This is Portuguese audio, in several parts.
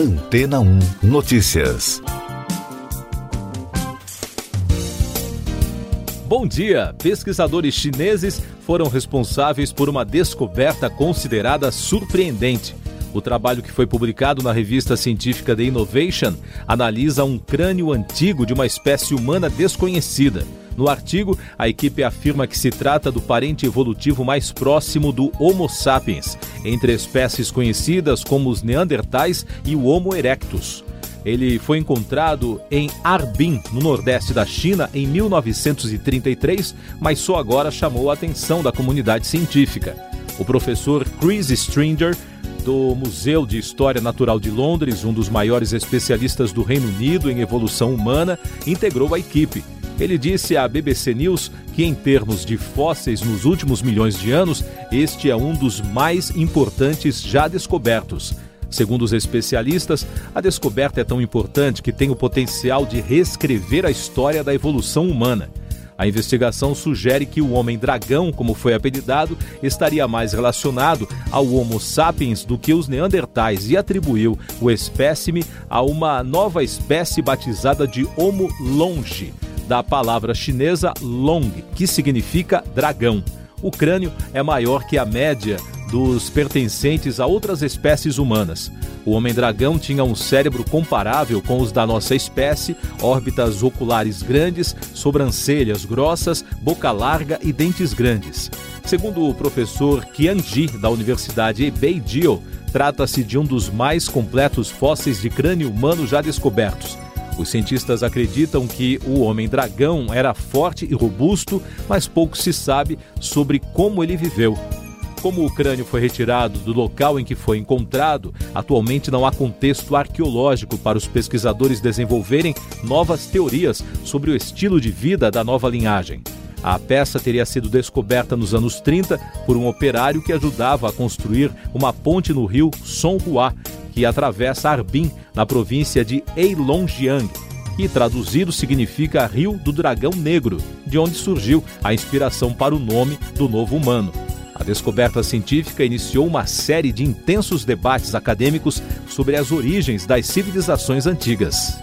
Antena 1 Notícias. Bom dia! Pesquisadores chineses foram responsáveis por uma descoberta considerada surpreendente. O trabalho que foi publicado na revista científica The Innovation analisa um crânio antigo de uma espécie humana desconhecida. No artigo, a equipe afirma que se trata do parente evolutivo mais próximo do Homo sapiens, entre espécies conhecidas como os Neandertais e o Homo erectus. Ele foi encontrado em Harbin, no nordeste da China, em 1933, mas só agora chamou a atenção da comunidade científica. O professor Chris Stringer, do Museu de História Natural de Londres, um dos maiores especialistas do Reino Unido em evolução humana, integrou a equipe. Ele disse à BBC News que, em termos de fósseis nos últimos milhões de anos, este é um dos mais importantes já descobertos. Segundo os especialistas, a descoberta é tão importante que tem o potencial de reescrever a história da evolução humana. A investigação sugere que o homem-dragão, como foi apelidado, estaria mais relacionado ao Homo sapiens do que os neandertais e atribuiu o espécime a uma nova espécie batizada de Homo longe, da palavra chinesa long, que significa dragão. O crânio é maior que a média dos pertencentes a outras espécies humanas. O homem-dragão tinha um cérebro comparável com os da nossa espécie, órbitas oculares grandes, sobrancelhas grossas, boca larga e dentes grandes. Segundo o professor Qianji, da Universidade Beijing, trata-se de um dos mais completos fósseis de crânio humano já descobertos. Os cientistas acreditam que o homem-dragão era forte e robusto, mas pouco se sabe sobre como ele viveu. Como o crânio foi retirado do local em que foi encontrado, atualmente não há contexto arqueológico para os pesquisadores desenvolverem novas teorias sobre o estilo de vida da nova linhagem. A peça teria sido descoberta nos anos 30 por um operário que ajudava a construir uma ponte no rio Songhua, que atravessa Harbin, na província de Heilongjiang, que traduzido significa Rio do Dragão Negro, de onde surgiu a inspiração para o nome do novo humano. A descoberta científica iniciou uma série de intensos debates acadêmicos sobre as origens das civilizações antigas.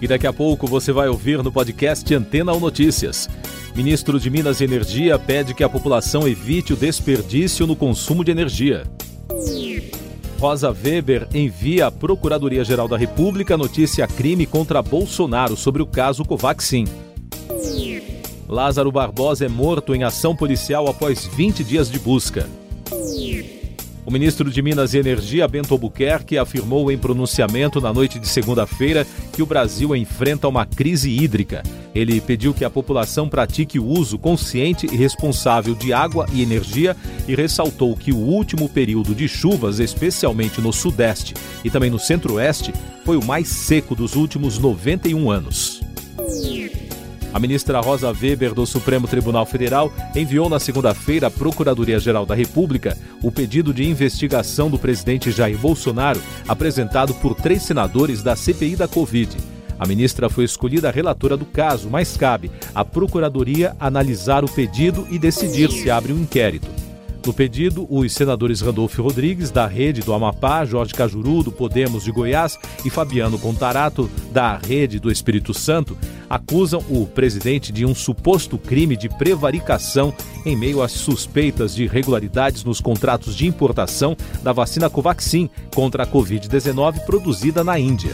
E daqui a pouco você vai ouvir no podcast Antena ou Notícias. Ministro de Minas e Energia pede que a população evite o desperdício no consumo de energia. Rosa Weber envia à Procuradoria-Geral da República notícia crime contra Bolsonaro sobre o caso Covaxin. Lázaro Barbosa é morto em ação policial após 20 dias de busca. O ministro de Minas e Energia, Bento Albuquerque, afirmou em pronunciamento na noite de segunda-feira que o Brasil enfrenta uma crise hídrica. Ele pediu que a população pratique o uso consciente e responsável de água e energia e ressaltou que o último período de chuvas, especialmente no Sudeste e também no Centro-Oeste, foi o mais seco dos últimos 91 anos. A ministra Rosa Weber, do Supremo Tribunal Federal, enviou na segunda-feira à Procuradoria-Geral da República o pedido de investigação do presidente Jair Bolsonaro, apresentado por três senadores da CPI da Covid. A ministra foi escolhida relatora do caso, mas cabe à Procuradoria analisar o pedido e decidir se abre um inquérito. No pedido, os senadores Randolfo Rodrigues, da Rede do Amapá, Jorge Cajuru, do Podemos de Goiás e Fabiano Contarato, da Rede do Espírito Santo, acusam o presidente de um suposto crime de prevaricação em meio às suspeitas de irregularidades nos contratos de importação da vacina Covaxin contra a Covid-19 produzida na Índia.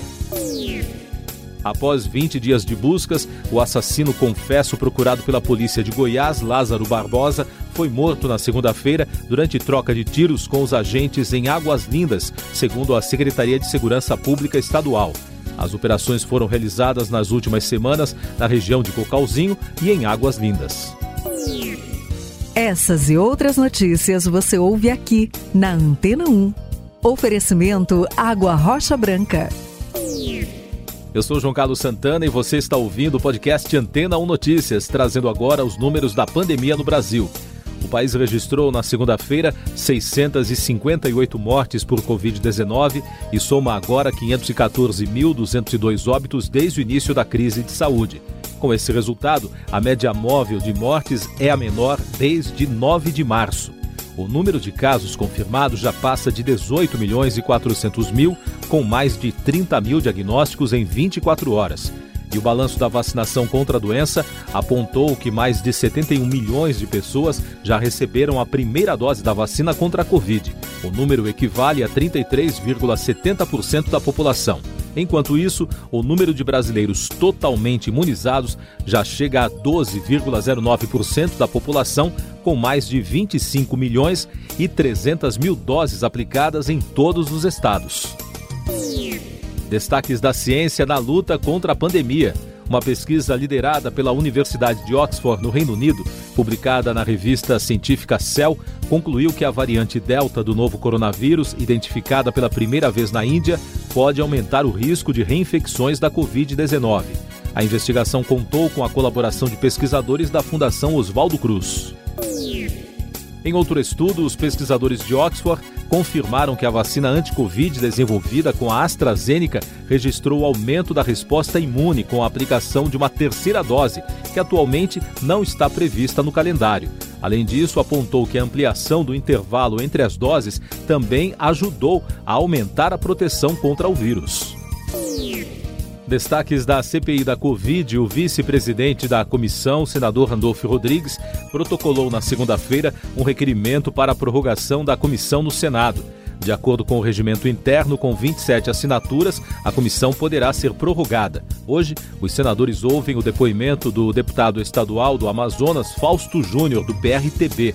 Após 20 dias de buscas, o assassino confesso procurado pela polícia de Goiás, Lázaro Barbosa, foi morto na segunda-feira durante troca de tiros com os agentes em Águas Lindas, segundo a Secretaria de Segurança Pública Estadual. As operações foram realizadas nas últimas semanas na região de Cocalzinho e em Águas Lindas. Essas e outras notícias você ouve aqui na Antena 1. Oferecimento Água Rocha Branca. Eu sou João Carlos Santana e você está ouvindo o podcast Antena 1 Notícias, trazendo agora os números da pandemia no Brasil. O país registrou na segunda-feira 658 mortes por Covid-19 e soma agora 514.202 óbitos desde o início da crise de saúde. Com esse resultado, a média móvel de mortes é a menor desde 9 de março. O número de casos confirmados já passa de 18 milhões e 400 mil, com mais de 30 mil diagnósticos em 24 horas. E o balanço da vacinação contra a doença apontou que mais de 71 milhões de pessoas já receberam a primeira dose da vacina contra a Covid. O número equivale a 33,70% da população. Enquanto isso, o número de brasileiros totalmente imunizados já chega a 12,09% da população, com mais de 25 milhões e 300 mil doses aplicadas em todos os estados. Destaques da ciência na luta contra a pandemia. Uma pesquisa liderada pela Universidade de Oxford, no Reino Unido, publicada na revista científica Cell, concluiu que a variante Delta do novo coronavírus, identificada pela primeira vez na Índia, pode aumentar o risco de reinfecções da Covid-19. A investigação contou com a colaboração de pesquisadores da Fundação Oswaldo Cruz. Em outro estudo, os pesquisadores de Oxford confirmaram que a vacina anti-Covid desenvolvida com a AstraZeneca registrou aumento da resposta imune com a aplicação de uma terceira dose, que atualmente não está prevista no calendário. Além disso, apontou que a ampliação do intervalo entre as doses também ajudou a aumentar a proteção contra o vírus. Destaques da CPI da Covid: o vice-presidente da comissão, senador Randolfo Rodrigues, protocolou na segunda-feira um requerimento para a prorrogação da comissão no Senado. De acordo com o regimento interno, com 27 assinaturas, a comissão poderá ser prorrogada. Hoje, os senadores ouvem o depoimento do deputado estadual do Amazonas, Fausto Júnior, do PRTB.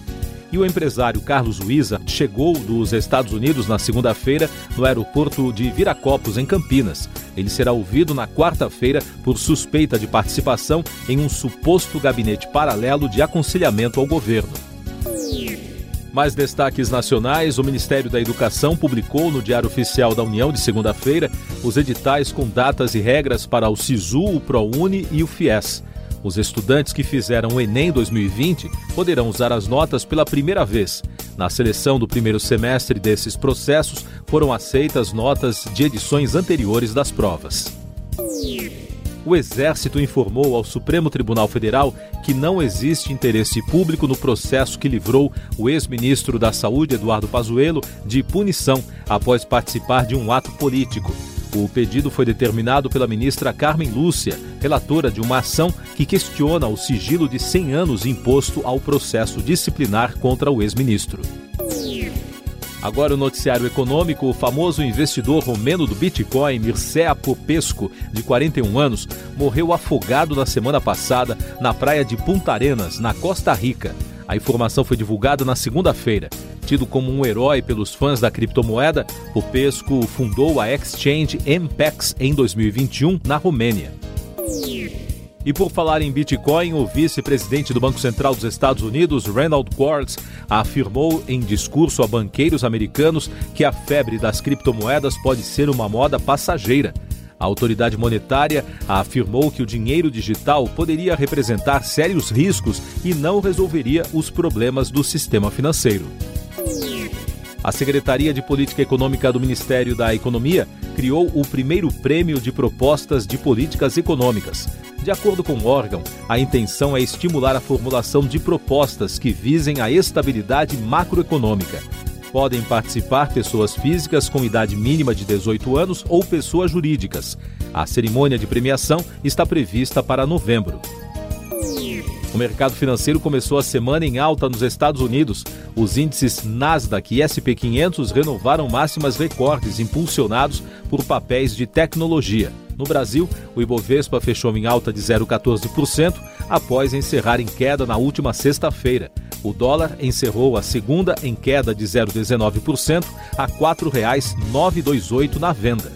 E o empresário Carlos Luiza chegou dos Estados Unidos na segunda-feira no aeroporto de Viracopos, em Campinas. Ele será ouvido na quarta-feira por suspeita de participação em um suposto gabinete paralelo de aconselhamento ao governo. Mais destaques nacionais: o Ministério da Educação publicou no Diário Oficial da União de segunda-feira os editais com datas e regras para o SISU, o ProUni e o FIES. Os estudantes que fizeram o Enem 2020 poderão usar as notas pela primeira vez. Na seleção do primeiro semestre desses processos, foram aceitas notas de edições anteriores das provas. O Exército informou ao Supremo Tribunal Federal que não existe interesse público no processo que livrou o ex-ministro da Saúde, Eduardo Pazuello, de punição após participar de um ato político. O pedido foi determinado pela ministra Carmen Lúcia, relatora de uma ação que questiona o sigilo de 100 anos imposto ao processo disciplinar contra o ex-ministro. Agora o noticiário econômico, o famoso investidor romeno do Bitcoin, Mircea Popesco, de 41 anos, morreu afogado na semana passada na praia de Punta Arenas, na Costa Rica. A informação foi divulgada na segunda-feira. Tido como um herói pelos fãs da criptomoeda, Popesco fundou a exchange MPEX em 2021 na Romênia. E por falar em Bitcoin, o vice-presidente do Banco Central dos Estados Unidos, Randall Quartz, afirmou em discurso a banqueiros americanos que a febre das criptomoedas pode ser uma moda passageira. A autoridade monetária afirmou que o dinheiro digital poderia representar sérios riscos e não resolveria os problemas do sistema financeiro. A Secretaria de Política Econômica do Ministério da Economia criou o primeiro prêmio de propostas de políticas econômicas. De acordo com o órgão, a intenção é estimular a formulação de propostas que visem a estabilidade macroeconômica. Podem participar pessoas físicas com idade mínima de 18 anos ou pessoas jurídicas. A cerimônia de premiação está prevista para novembro. O mercado financeiro começou a semana em alta nos Estados Unidos. Os índices Nasdaq e SP 500 renovaram máximas recordes impulsionados por papéis de tecnologia. No Brasil, o Ibovespa fechou em alta de 0,14% após encerrar em queda na última sexta-feira. O dólar encerrou a segunda em queda de 0,19% a R$ 4,928 na venda.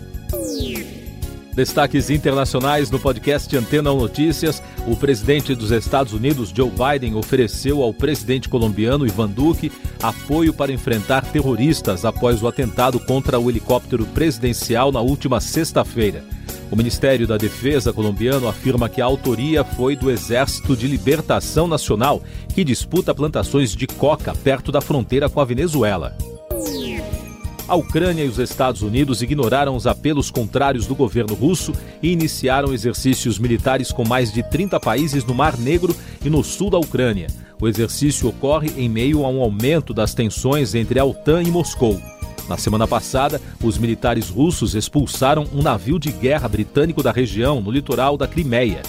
Destaques internacionais no podcast Antena Notícias. O presidente dos Estados Unidos, Joe Biden, ofereceu ao presidente colombiano Ivan Duque apoio para enfrentar terroristas após o atentado contra o helicóptero presidencial na última sexta-feira. O Ministério da Defesa colombiano afirma que a autoria foi do Exército de Libertação Nacional, que disputa plantações de coca perto da fronteira com a Venezuela. A Ucrânia e os Estados Unidos ignoraram os apelos contrários do governo russo e iniciaram exercícios militares com mais de 30 países no Mar Negro e no sul da Ucrânia. O exercício ocorre em meio a um aumento das tensões entre a OTAN e Moscou. Na semana passada, os militares russos expulsaram um navio de guerra britânico da região, no litoral da Crimeia.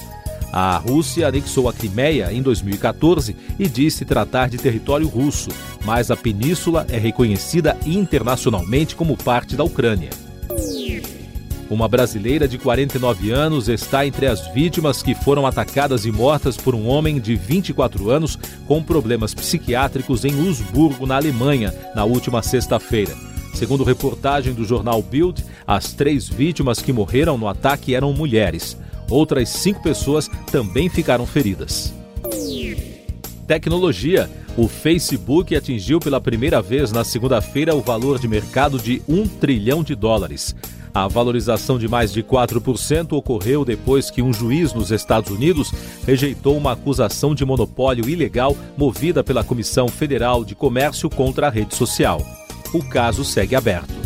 A Rússia anexou a Crimeia em 2014 e disse tratar de território russo, mas a península é reconhecida internacionalmente como parte da Ucrânia. Uma brasileira de 49 anos está entre as vítimas que foram atacadas e mortas por um homem de 24 anos com problemas psiquiátricos em Lusburgo, na Alemanha, na última sexta-feira. Segundo reportagem do jornal Bild, as três vítimas que morreram no ataque eram mulheres. Outras cinco pessoas também ficaram feridas. Tecnologia. O Facebook atingiu pela primeira vez na segunda-feira o valor de mercado de um trilhão de dólares. A valorização de mais de 4% ocorreu depois que um juiz nos Estados Unidos rejeitou uma acusação de monopólio ilegal movida pela Comissão Federal de Comércio contra a rede social. O caso segue aberto.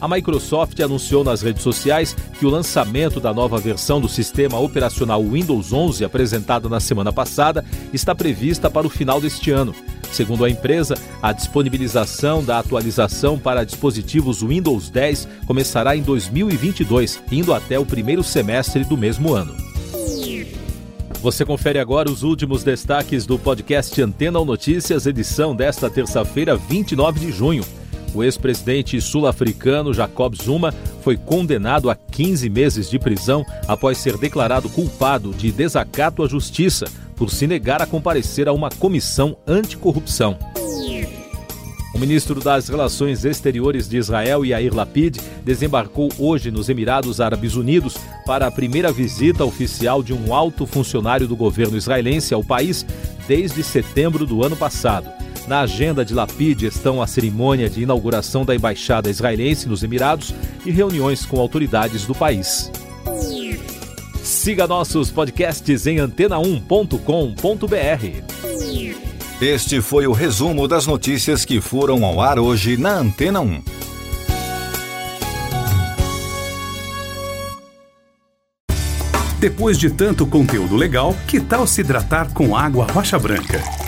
A Microsoft anunciou nas redes sociais que o lançamento da nova versão do sistema operacional Windows 11, apresentada na semana passada, está prevista para o final deste ano. Segundo a empresa, a disponibilização da atualização para dispositivos Windows 10 começará em 2022, indo até o primeiro semestre do mesmo ano. Você confere agora os últimos destaques do podcast Antena ou Notícias, edição desta terça-feira, 29 de junho. O ex-presidente sul-africano Jacob Zuma foi condenado a 15 meses de prisão após ser declarado culpado de desacato à justiça por se negar a comparecer a uma comissão anticorrupção. O ministro das Relações Exteriores de Israel, Yair Lapid, desembarcou hoje nos Emirados Árabes Unidos para a primeira visita oficial de um alto funcionário do governo israelense ao país desde setembro do ano passado. Na agenda de Lapid estão a cerimônia de inauguração da embaixada israelense nos Emirados e reuniões com autoridades do país. Siga nossos podcasts em antena1.com.br. Este foi o resumo das notícias que foram ao ar hoje na Antena 1. Depois de tanto conteúdo legal, que tal se hidratar com água rocha branca?